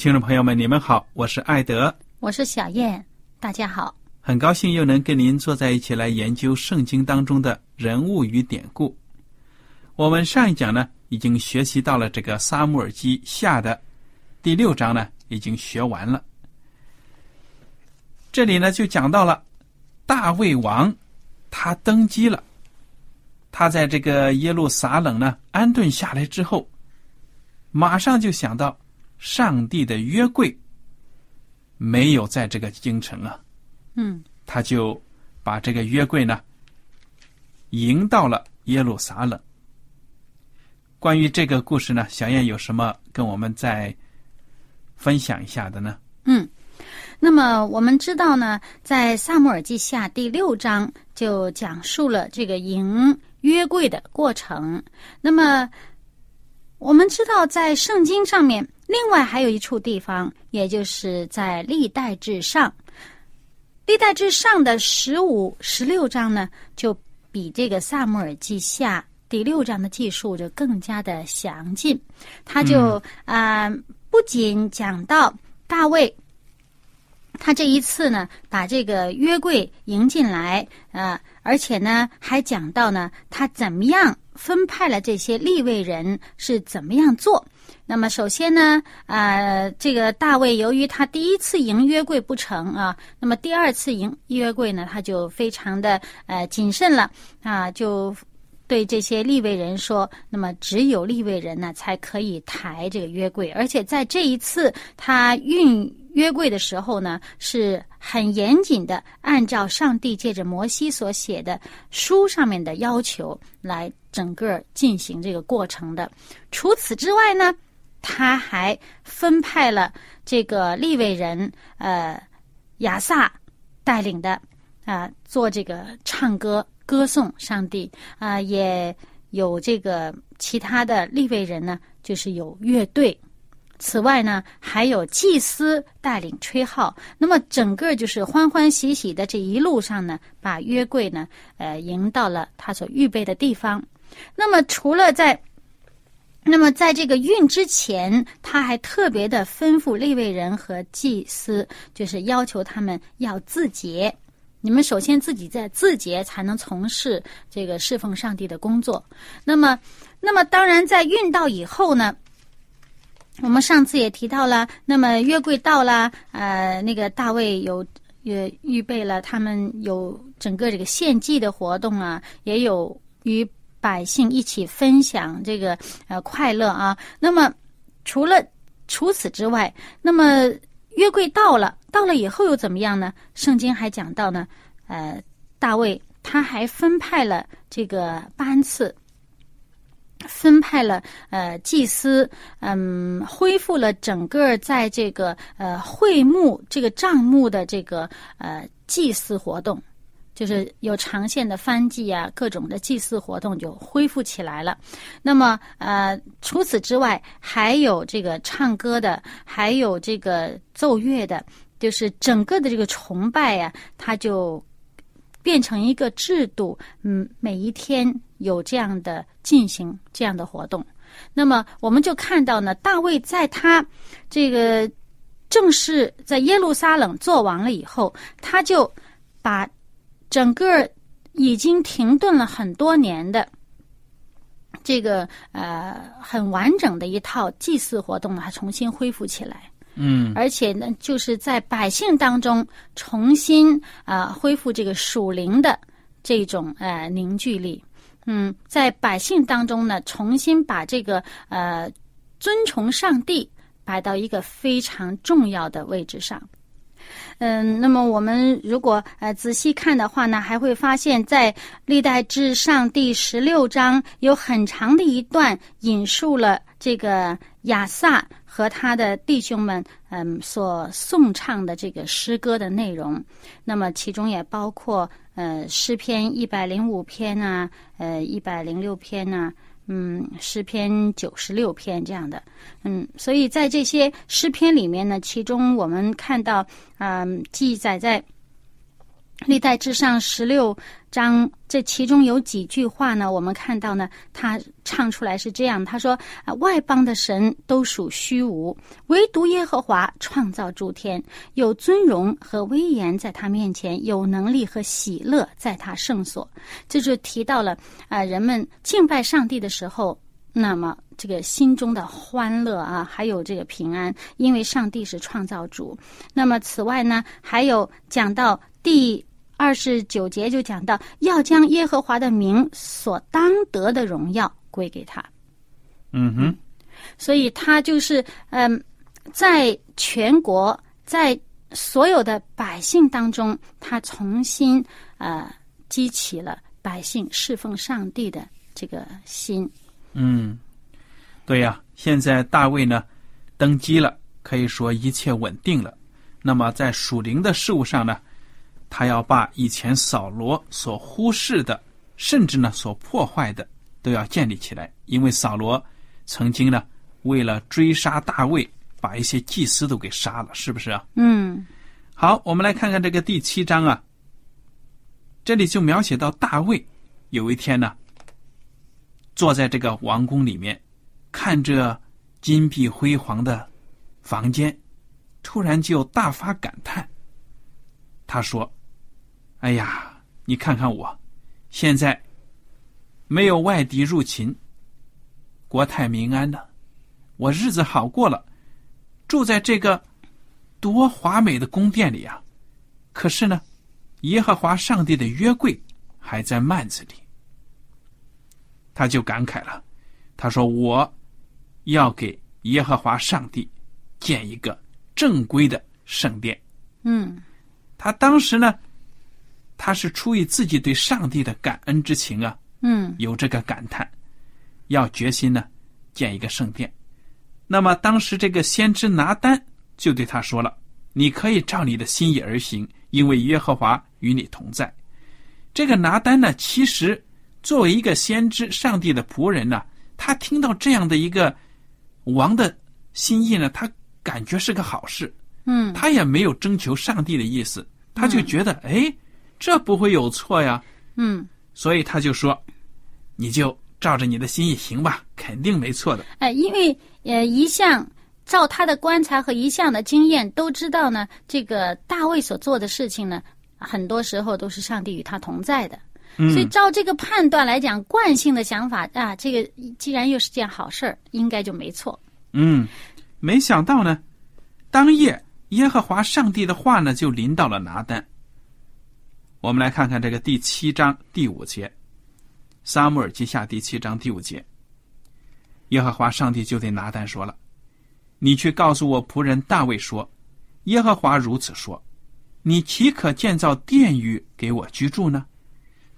听众朋友们，你们好，我是艾德，我是小燕，大家好。很高兴又能跟您坐在一起来研究圣经当中的人物与典故。我们上一讲呢，已经学习到了这个撒母耳记下的第六章呢，已经学完了。这里呢，就讲到了大卫王，他登基了，他在这个耶路撒冷呢安顿下来之后，马上就想到。上帝的约柜没有在这个京城啊，嗯，他就把这个约柜呢迎到了耶路撒冷。关于这个故事呢，小燕有什么跟我们再分享一下的呢？嗯，那么我们知道呢，在萨姆尔记下第六章就讲述了这个迎约柜的过程。那么我们知道，在圣经上面。另外还有一处地方，也就是在历代至上，历代至上的十五、十六章呢，就比这个萨姆尔记下第六章的记述就更加的详尽。他就啊，不仅讲到大卫，他这一次呢，把这个约柜迎进来啊，而且呢，还讲到呢，他怎么样分派了这些立位人是怎么样做。那么首先呢，呃，这个大卫由于他第一次迎约柜不成啊，那么第二次迎约柜呢，他就非常的呃谨慎了啊，就对这些立位人说，那么只有立位人呢才可以抬这个约柜，而且在这一次他运约柜的时候呢，是很严谨的，按照上帝借着摩西所写的书上面的要求来整个进行这个过程的。除此之外呢。他还分派了这个立位人，呃，亚萨带领的啊，做这个唱歌歌颂上帝啊，也有这个其他的立位人呢，就是有乐队。此外呢，还有祭司带领吹号。那么整个就是欢欢喜喜的这一路上呢，把约柜呢，呃，迎到了他所预备的地方。那么除了在那么，在这个运之前，他还特别的吩咐立位人和祭司，就是要求他们要自洁。你们首先自己在自洁，才能从事这个侍奉上帝的工作。那么，那么当然，在运到以后呢，我们上次也提到了，那么约柜到了，呃，那个大卫有也预备了，他们有整个这个献祭的活动啊，也有与。百姓一起分享这个呃快乐啊。那么除了除此之外，那么约柜到了，到了以后又怎么样呢？圣经还讲到呢，呃，大卫他还分派了这个班次，分派了呃祭司，嗯，恢复了整个在这个呃会幕这个账目的这个呃祭祀活动。就是有长线的翻祭啊，各种的祭祀活动就恢复起来了。那么，呃，除此之外，还有这个唱歌的，还有这个奏乐的，就是整个的这个崇拜呀，它就变成一个制度。嗯，每一天有这样的进行这样的活动。那么，我们就看到呢，大卫在他这个正式在耶路撒冷做完了以后，他就把。整个已经停顿了很多年的这个呃很完整的一套祭祀活动，还重新恢复起来。嗯，而且呢，就是在百姓当中重新啊恢复这个属灵的这种呃凝聚力。嗯，在百姓当中呢，重新把这个呃尊崇上帝摆到一个非常重要的位置上。嗯，那么我们如果呃仔细看的话呢，还会发现，在历代志上第十六章有很长的一段引述了这个亚萨和他的弟兄们嗯所颂唱的这个诗歌的内容。那么其中也包括呃诗篇一百零五篇啊，呃一百零六篇呐。嗯，诗篇九十六篇这样的，嗯，所以在这些诗篇里面呢，其中我们看到，嗯，记载在历代之上十六章，这其中有几句话呢？我们看到呢，他唱出来是这样，他说：“啊，外邦的神都属虚无，唯独耶和华创造诸天，有尊荣和威严在他面前，有能力和喜乐在他圣所。”这就提到了啊，人们敬拜上帝的时候，那么这个心中的欢乐啊，还有这个平安，因为上帝是创造主。那么此外呢，还有讲到第。二十九节就讲到要将耶和华的名所当得的荣耀归给他。嗯哼，所以他就是嗯，在全国，在所有的百姓当中，他重新呃激起了百姓侍奉上帝的这个心。嗯，对呀，现在大卫呢登基了，可以说一切稳定了。那么在属灵的事物上呢？他要把以前扫罗所忽视的，甚至呢所破坏的，都要建立起来。因为扫罗曾经呢，为了追杀大卫，把一些祭司都给杀了，是不是啊？嗯。好，我们来看看这个第七章啊。这里就描写到大卫有一天呢，坐在这个王宫里面，看着金碧辉煌的房间，突然就大发感叹。他说。哎呀，你看看我，现在没有外敌入侵，国泰民安的，我日子好过了，住在这个多华美的宫殿里啊。可是呢，耶和华上帝的约柜还在幔子里。他就感慨了，他说：“我要给耶和华上帝建一个正规的圣殿。”嗯，他当时呢。他是出于自己对上帝的感恩之情啊，嗯，有这个感叹，要决心呢建一个圣殿。那么当时这个先知拿单就对他说了：“你可以照你的心意而行，因为耶和华与你同在。”这个拿单呢，其实作为一个先知、上帝的仆人呢，他听到这样的一个王的心意呢，他感觉是个好事，嗯，他也没有征求上帝的意思，他就觉得哎。这不会有错呀，嗯，所以他就说，你就照着你的心意行吧，肯定没错的。哎，因为呃，一向照他的观察和一向的经验都知道呢，这个大卫所做的事情呢，很多时候都是上帝与他同在的。所以照这个判断来讲，惯性的想法啊，这个既然又是件好事儿，应该就没错。嗯，没想到呢，当夜耶和华上帝的话呢，就临到了拿单。我们来看看这个第七章第五节，《撒母耳记下》第七章第五节，耶和华上帝就对拿单说了：“你去告诉我仆人大卫说，耶和华如此说：你岂可建造殿宇给我居住呢？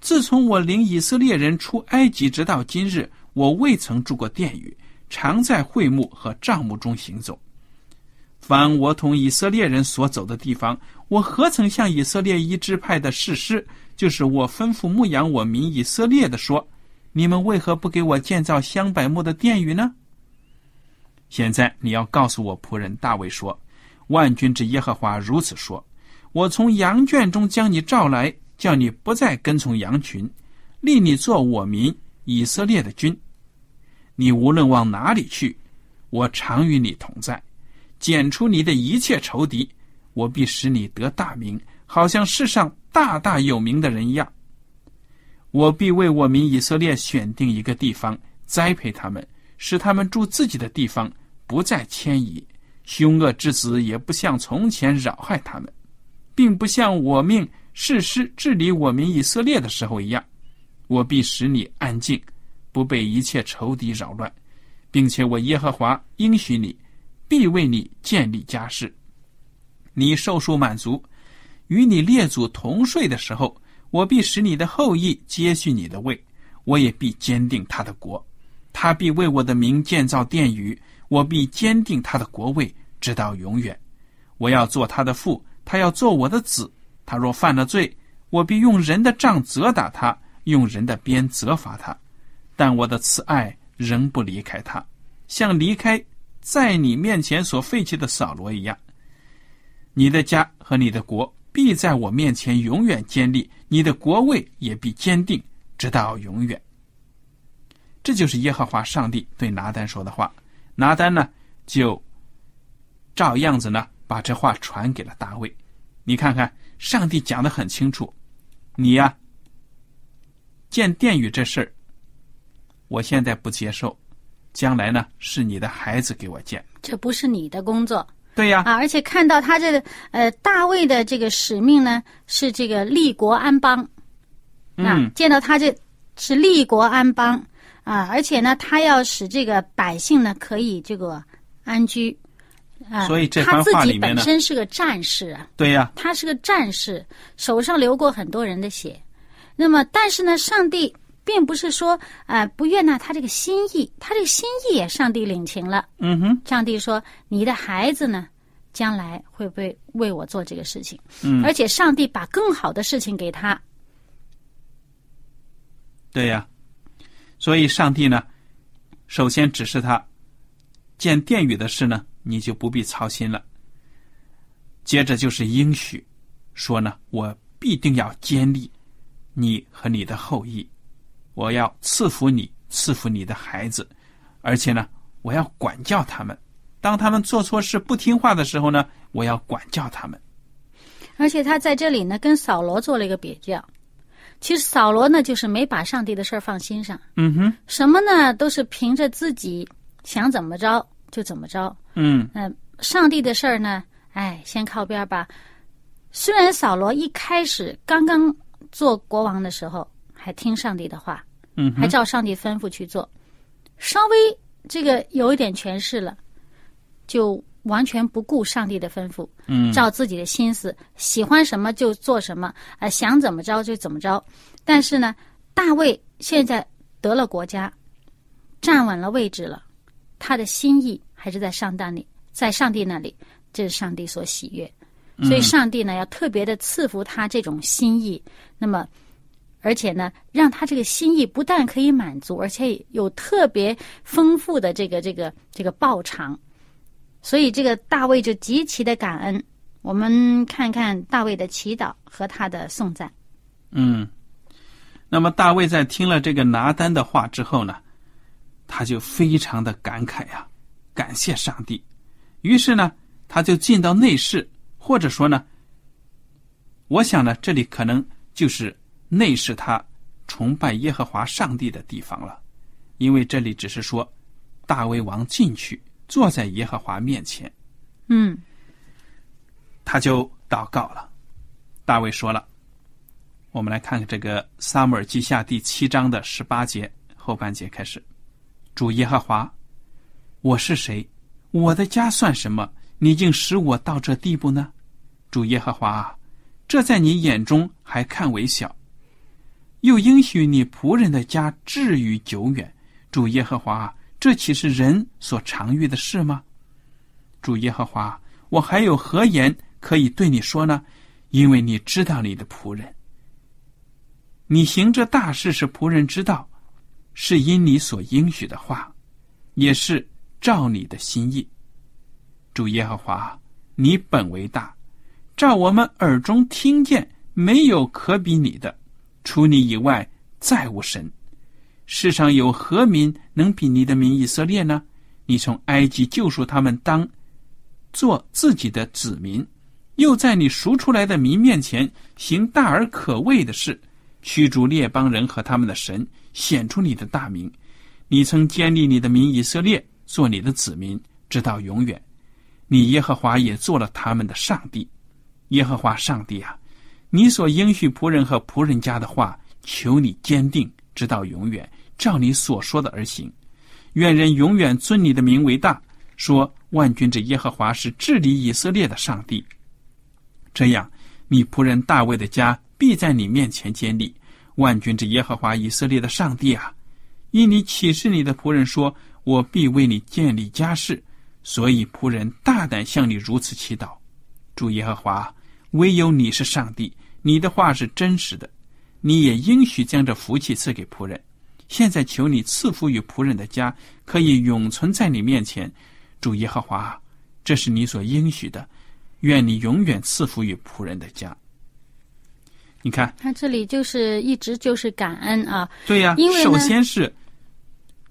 自从我领以色列人出埃及直到今日，我未曾住过殿宇，常在会幕和帐幕中行走。凡我同以色列人所走的地方，我何曾向以色列一支派的士师，就是我吩咐牧养我民以色列的说：你们为何不给我建造香柏木的殿宇呢？现在你要告诉我仆人大卫说：万军之耶和华如此说：我从羊圈中将你召来，叫你不再跟从羊群，立你做我民以色列的君。你无论往哪里去，我常与你同在。剪除你的一切仇敌，我必使你得大名，好像世上大大有名的人一样。我必为我民以色列选定一个地方，栽培他们，使他们住自己的地方，不再迁移。凶恶之子也不像从前扰害他们，并不像我命世师治理我民以色列的时候一样。我必使你安静，不被一切仇敌扰乱，并且我耶和华应许你。必为你建立家室，你受数满足，与你列祖同睡的时候，我必使你的后裔接续你的位，我也必坚定他的国，他必为我的名建造殿宇，我必坚定他的国位，直到永远。我要做他的父，他要做我的子。他若犯了罪，我必用人的杖责打他，用人的鞭责罚他，但我的慈爱仍不离开他，像离开。在你面前所废弃的扫罗一样，你的家和你的国必在我面前永远坚立，你的国位也必坚定，直到永远。这就是耶和华上帝对拿丹说的话。拿丹呢，就照样子呢，把这话传给了大卫。你看看，上帝讲的很清楚，你呀，建殿宇这事儿，我现在不接受。将来呢，是你的孩子给我建，这不是你的工作。对呀，啊，而且看到他这个呃大卫的这个使命呢，是这个立国安邦，嗯，见到他这是立国安邦。啊，而且呢，他要使这个百姓呢可以这个安居。啊，所以这他自己番话里面呢，本身是个战士啊，对呀，他是个战士，手上流过很多人的血，那么但是呢，上帝。并不是说，呃，不悦纳他这个心意，他这个心意也上帝领情了。嗯哼，上帝说：“你的孩子呢，将来会不会为我做这个事情？嗯，而且上帝把更好的事情给他。对呀，所以上帝呢，首先指示他建殿宇的事呢，你就不必操心了。接着就是应许，说呢，我必定要建立你和你的后裔。”我要赐福你，赐福你的孩子，而且呢，我要管教他们。当他们做错事不听话的时候呢，我要管教他们。而且他在这里呢，跟扫罗做了一个比较。其实扫罗呢，就是没把上帝的事儿放心上。嗯哼，什么呢？都是凭着自己想怎么着就怎么着。嗯嗯，上帝的事儿呢，哎，先靠边吧。虽然扫罗一开始刚刚做国王的时候。还听上帝的话，嗯，还照上帝吩咐去做，稍微这个有一点权势了，就完全不顾上帝的吩咐，嗯，照自己的心思，喜欢什么就做什么，啊，想怎么着就怎么着。但是呢，大卫现在得了国家，站稳了位置了，他的心意还是在上帝那里，在上帝那里，这是上帝所喜悦，所以上帝呢要特别的赐福他这种心意，那么。而且呢，让他这个心意不但可以满足，而且有特别丰富的这个这个这个报偿，所以这个大卫就极其的感恩。我们看看大卫的祈祷和他的颂赞。嗯，那么大卫在听了这个拿单的话之后呢，他就非常的感慨呀，感谢上帝。于是呢，他就进到内室，或者说呢，我想呢，这里可能就是。内是他崇拜耶和华上帝的地方了，因为这里只是说大卫王进去坐在耶和华面前，嗯，他就祷告了。大卫说了，我们来看看这个撒母耳记下第七章的十八节后半节开始：主耶和华，我是谁？我的家算什么？你竟使我到这地步呢？主耶和华啊，这在你眼中还看为小。又应许你仆人的家至于久远，主耶和华，这岂是人所常遇的事吗？主耶和华，我还有何言可以对你说呢？因为你知道你的仆人，你行这大事是仆人知道，是因你所应许的话，也是照你的心意。主耶和华，你本为大，照我们耳中听见，没有可比你的，除你以外再无神。世上有何民能比你的民以色列呢？你从埃及救赎他们，当做自己的子民。又在你赎出来的民面前行大而可畏的事，驱逐列邦人和他们的神，显出你的大名。你曾建立你的民以色列，做你的子民，直到永远。你耶和华也做了他们的上帝。耶和华上帝啊，你所应许仆人和仆人家的话，求你坚定，直到永远，照你所说的而行。愿人永远尊你的名为大，说万军之耶和华是治理以色列的上帝。这样，你仆人大卫的家必在你面前建立。万军之耶和华以色列的上帝啊，因你启示你的仆人说：“我必为你建立家室。”所以仆人大胆向你如此祈祷。主耶和华，唯有你是上帝，你的话是真实的，你也应许将这福气赐给仆人。现在求你赐福于仆人的家，可以永存在你面前。主耶和华，这是你所应许的。愿你永远赐福于仆人的家。你看，他这里就是一直就是感恩啊。对呀，因为首先是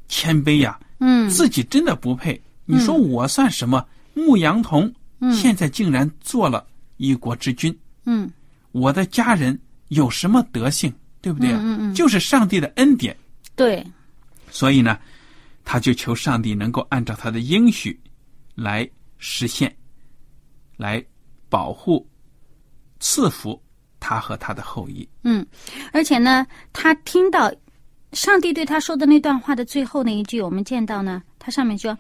谦卑呀，嗯，自己真的不配。你说我算什么？牧羊童，嗯，现在竟然做了一国之君，嗯，我的家人有什么德性？对不对？嗯嗯，就是上帝的恩典。对，所以呢，他就求上帝能够按照他的应许来实现。来保护、赐福他和他的后裔。嗯，而且呢，他听到上帝对他说的那段话的最后那一句，我们见到呢，他上面说：“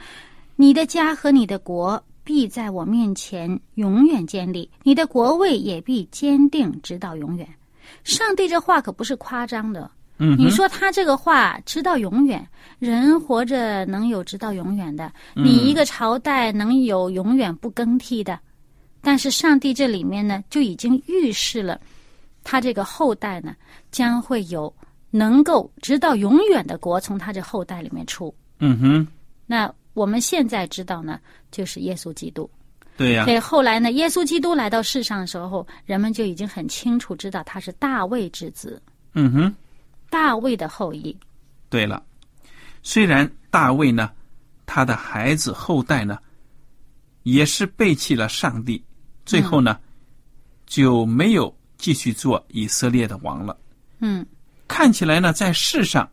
你的家和你的国必在我面前永远建立，你的国位也必坚定直到永远。”上帝这话可不是夸张的。嗯，你说他这个话直到永远，人活着能有直到永远的？你一个朝代能有永远不更替的？但是上帝这里面呢，就已经预示了，他这个后代呢，将会有能够直到永远的国从他这后代里面出。嗯哼。那我们现在知道呢，就是耶稣基督。对呀。所以后来呢，耶稣基督来到世上的时候，人们就已经很清楚知道他是大卫之子。嗯哼。大卫的后裔。对了，虽然大卫呢，他的孩子后代呢，也是背弃了上帝。最后呢，就没有继续做以色列的王了。嗯，看起来呢，在世上，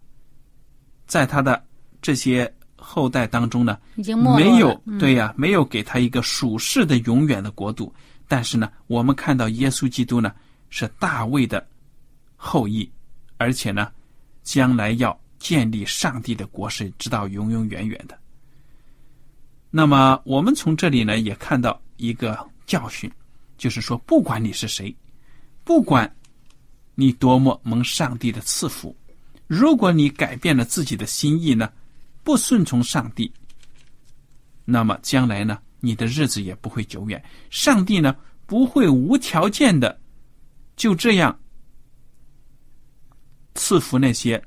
在他的这些后代当中呢，已经没有对呀，没有给他一个属世的永远的国度。但是呢，我们看到耶稣基督呢，是大卫的后裔，而且呢，将来要建立上帝的国是直到永永远远的。那么，我们从这里呢，也看到一个。教训，就是说，不管你是谁，不管你多么蒙上帝的赐福，如果你改变了自己的心意呢，不顺从上帝，那么将来呢，你的日子也不会久远。上帝呢，不会无条件的就这样赐福那些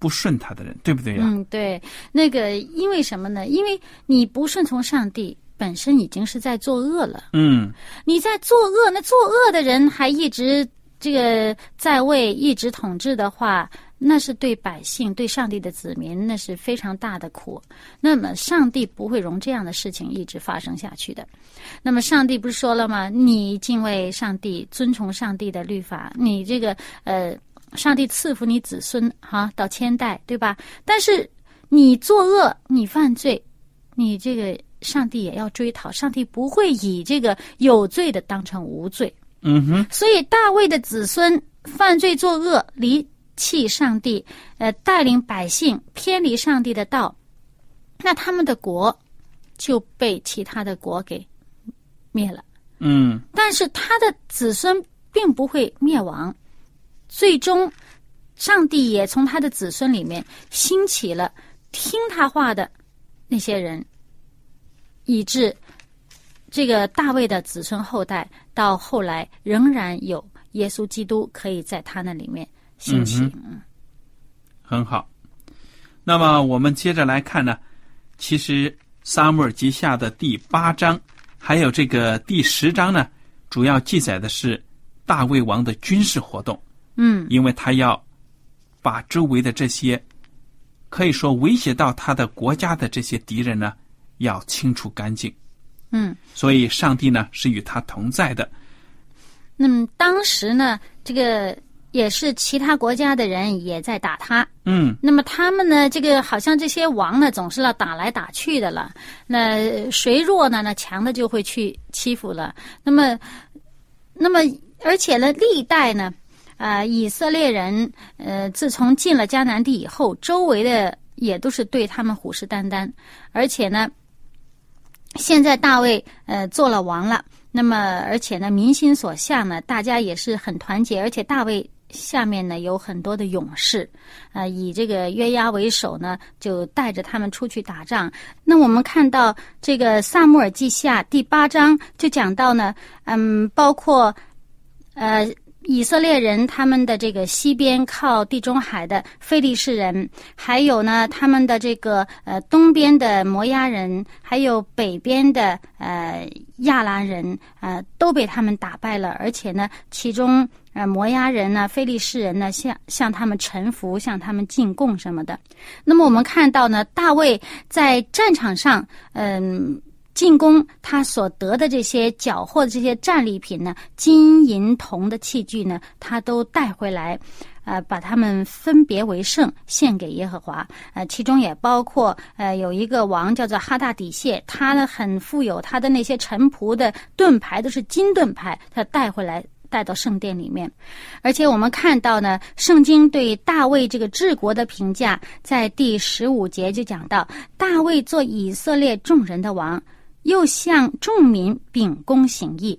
不顺他的人，对不对呀？嗯，对。那个，因为什么呢？因为你不顺从上帝。本身已经是在作恶了。嗯，你在作恶，那作恶的人还一直这个在位，一直统治的话，那是对百姓、对上帝的子民，那是非常大的苦。那么，上帝不会容这样的事情一直发生下去的。那么，上帝不是说了吗？你敬畏上帝，遵从上帝的律法，你这个呃，上帝赐福你子孙哈到千代，对吧？但是你作恶，你犯罪，你这个。上帝也要追讨，上帝不会以这个有罪的当成无罪。嗯哼。所以大卫的子孙犯罪作恶，离弃上帝，呃，带领百姓偏离上帝的道，那他们的国就被其他的国给灭了。嗯。但是他的子孙并不会灭亡，最终上帝也从他的子孙里面兴起了听他话的那些人。以致这个大卫的子孙后代，到后来仍然有耶稣基督可以在他那里面兴起。嗯很好。那么我们接着来看呢，其实撒母耳记下的第八章，还有这个第十章呢，主要记载的是大卫王的军事活动，嗯因为他要把周围的这些可以说威胁到他的国家的这些敌人呢，要清除干净。嗯。所以上帝呢是与他同在的。那么当时呢，这个也是其他国家的人也在打他。嗯那么他们呢，这个好像这些王呢，总是要打来打去的了。那谁弱呢？那强的就会去欺负了。那么，那么而且呢，历代呢，啊、以色列人呃，自从进了迦南地以后，周围的也都是对他们虎视眈眈，而且呢，现在大卫呃做了王了。那么，而且呢，民心所向呢，大家也是很团结，而且大卫下面呢有很多的勇士，呃，以这个约押为首呢，就带着他们出去打仗。那我们看到这个《萨母尔记下》第八章就讲到呢，嗯，包括呃以色列人他们的这个西边靠地中海的非利士人，还有呢他们的这个呃东边的摩押人，还有北边的呃亚兰人，呃都被他们打败了，而且呢其中。呃，摩押人呢，非利士人呢，向向他们臣服，向他们进贡什么的。那么我们看到呢，大卫在战场上，嗯，进攻他所得的这些缴获的这些战利品呢，金银铜的器具呢，他都带回来，呃，把他们分别为圣，献给耶和华。呃，其中也包括呃有一个王叫做哈大底谢，他呢很富有，他的那些臣仆的盾牌都是金盾牌，他带回来。带到圣殿里面，而且我们看到呢，圣经对大卫这个治国的评价，在第十五节就讲到，大卫做以色列众人的王，又向众民秉公行义。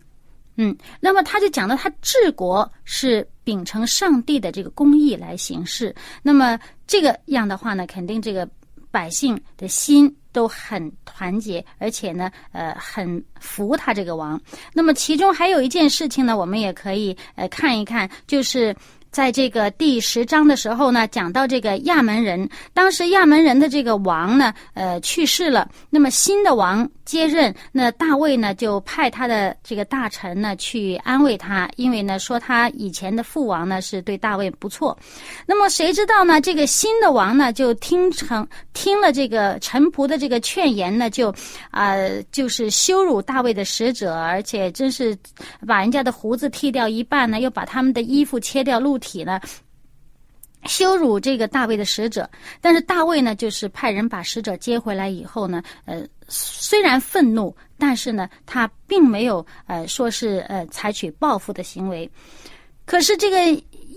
嗯，那么他就讲到他治国是秉承上帝的这个公义来行事。那么这个样的话呢，肯定这个百姓的心。都很团结，而且呢，呃，很服他这个王。那么其中还有一件事情呢，我们也可以呃看一看，就是在这个第十章的时候呢，讲到这个亚门人，当时亚门人的这个王呢，呃，去世了，那么新的王接任，那大卫呢就派他的这个大臣呢去安慰他，因为呢说他以前的父王呢是对大卫不错。那么谁知道呢？这个新的王呢就听成听了这个臣仆的这个劝言呢，就啊、就是羞辱大卫的使者，而且真是把人家的胡子剃掉一半呢，又把他们的衣服切掉露体呢。羞辱这个大卫的使者，但是大卫呢，就是派人把使者接回来以后呢，呃，虽然愤怒，但是呢，他并没有呃说是呃采取报复的行为。可是这个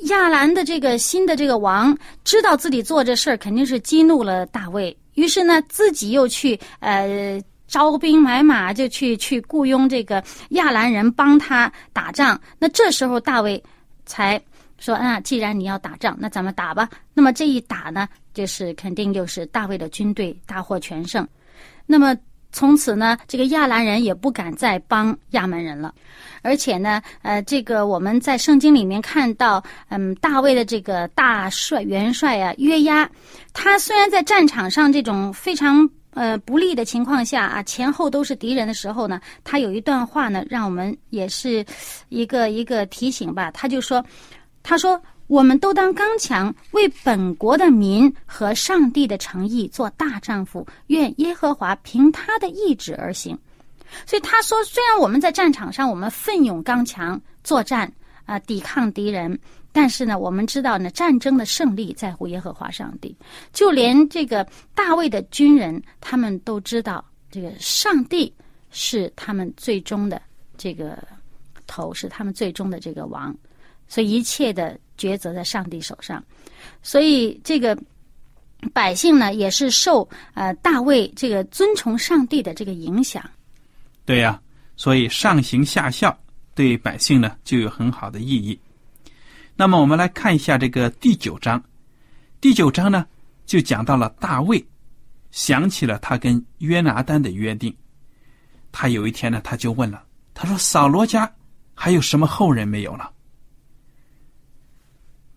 亚兰的这个新的这个王知道自己做这事儿肯定是激怒了大卫，于是呢，自己又去呃招兵买马，就去去雇佣这个亚兰人帮他打仗。那这时候大卫才。说啊，既然你要打仗，那咱们打吧。那么这一打呢，就是肯定就是大卫的军队大获全胜。那么从此呢，这个亚兰人也不敢再帮亚门人了。而且呢，呃，这个我们在圣经里面看到，嗯，大卫的这个大帅元帅啊，约押，他虽然在战场上这种非常呃不利的情况下啊，前后都是敌人的时候呢，他有一段话呢，让我们也是一个一个提醒吧。他就说。他说：“我们都当刚强，为本国的民和上帝的诚意做大丈夫。愿耶和华凭他的意志而行。”所以他说：“虽然我们在战场上我们奋勇刚强作战啊、抵抗敌人，但是呢，我们知道呢，战争的胜利在乎耶和华上帝。就连这个大卫的军人，他们都知道这个上帝是他们最终的这个头，是他们最终的这个王。”所以一切的抉择在上帝手上，所以这个百姓呢，也是受呃大卫这个尊崇上帝的这个影响。对呀、所以上行下效对百姓呢就有很好的意义。那么我们来看一下这个第九章，第九章呢就讲到了大卫想起了他跟约拿丹的约定。他有一天呢，他就问了，他说：“扫罗家还有什么后人没有了？”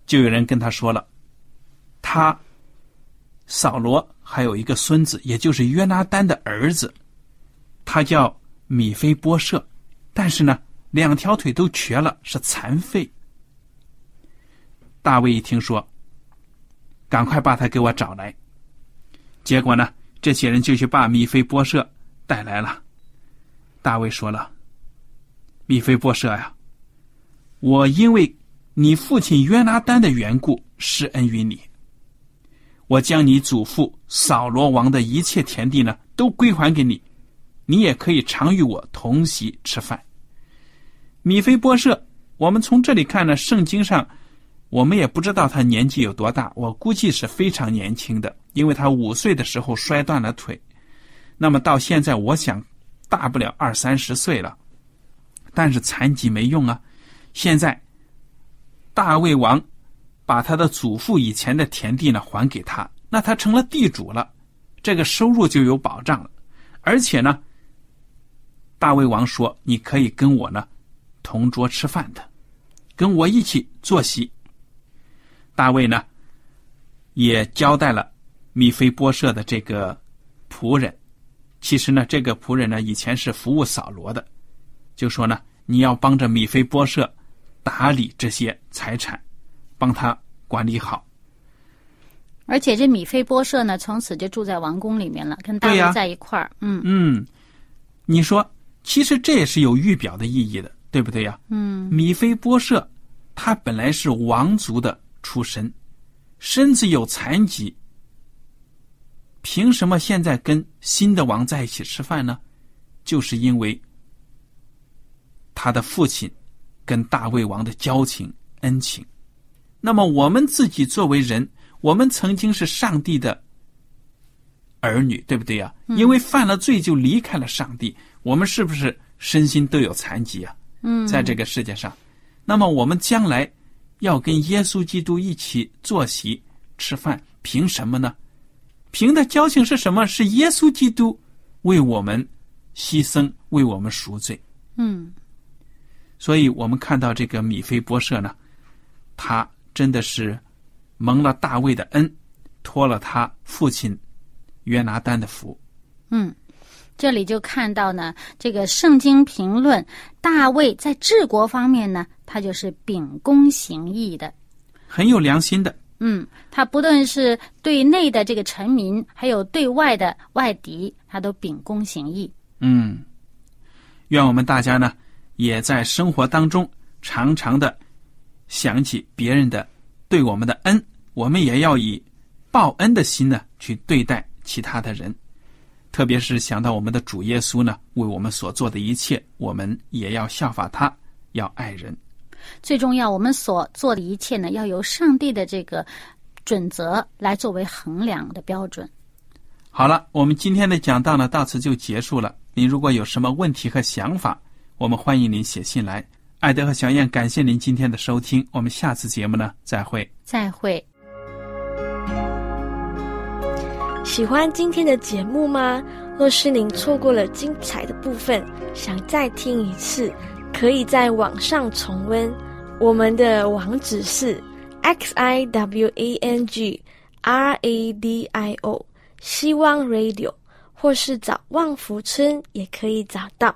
就有人跟他说了，他扫罗还有一个孙子，也就是约拿丹的儿子，他叫米菲波设，但是呢，两条腿都瘸了，是残废。大卫一听说，赶快把他给我找来。结果呢，这些人就去把米菲波设带来了。大卫说了：“米菲波设呀，我因为。”你父亲约拿丹的缘故施恩于你，我将你祖父扫罗王的一切田地呢，都归还给你，你也可以常与我同席吃饭。米菲波设，我们从这里看呢，圣经上我们也不知道他年纪有多大，我估计是非常年轻的，因为他五岁的时候摔断了腿，那么到现在我想大不了二三十岁了，但是残疾没用啊，现在。大卫王把他的祖父以前的田地呢还给他，那他成了地主了，这个收入就有保障了。而且呢，大卫王说：“你可以跟我呢同桌吃饭的，跟我一起坐席。”大卫呢也交代了米菲波设的这个仆人，其实呢，这个仆人呢以前是服务扫罗的，就说呢：“你要帮着米菲波设。”打理这些财产，帮他管理好。而且这米菲波设呢，从此就住在王宫里面了，跟大卫在一块儿。嗯嗯，你说，其实这也是有预表的意义的，对不对呀？嗯，米菲波设他本来是王族的出身，身子有残疾，凭什么现在跟新的王在一起吃饭呢？就是因为他的父亲。跟大卫王的交情恩情，那么我们自己作为人，我们曾经是上帝的儿女，对不对呀？因为犯了罪就离开了上帝，我们是不是身心都有残疾啊？嗯，在这个世界上，那么我们将来要跟耶稣基督一起坐席吃饭，凭什么呢？凭的交情是什么？是耶稣基督为我们牺牲，为我们赎罪。嗯。所以我们看到这个米菲波设呢，他真的是蒙了大卫的恩，托了他父亲约拿丹的福。嗯，这里就看到呢，这个圣经评论大卫在治国方面呢，他就是秉公行义的，很有良心的。嗯，他不论是对内的这个臣民，还有对外的外敌，他都秉公行义。嗯，愿我们大家呢。也在生活当中常常的想起别人的对我们的恩，我们也要以报恩的心呢去对待其他的人，特别是想到我们的主耶稣呢为我们所做的一切，我们也要效法他，要爱人。最重要，我们所做的一切呢，要由上帝的这个准则来作为衡量的标准。好了，我们今天的讲道呢到此就结束了。您如果有什么问题和想法，我们欢迎您写信来，艾德和小燕，感谢您今天的收听，我们下次节目呢再会。再会。喜欢今天的节目吗？若是您错过了精彩的部分，想再听一次，可以在网上重温。我们的网址是 x i w a n g r a d i o 希望 Radio，或是找旺福村也可以找到。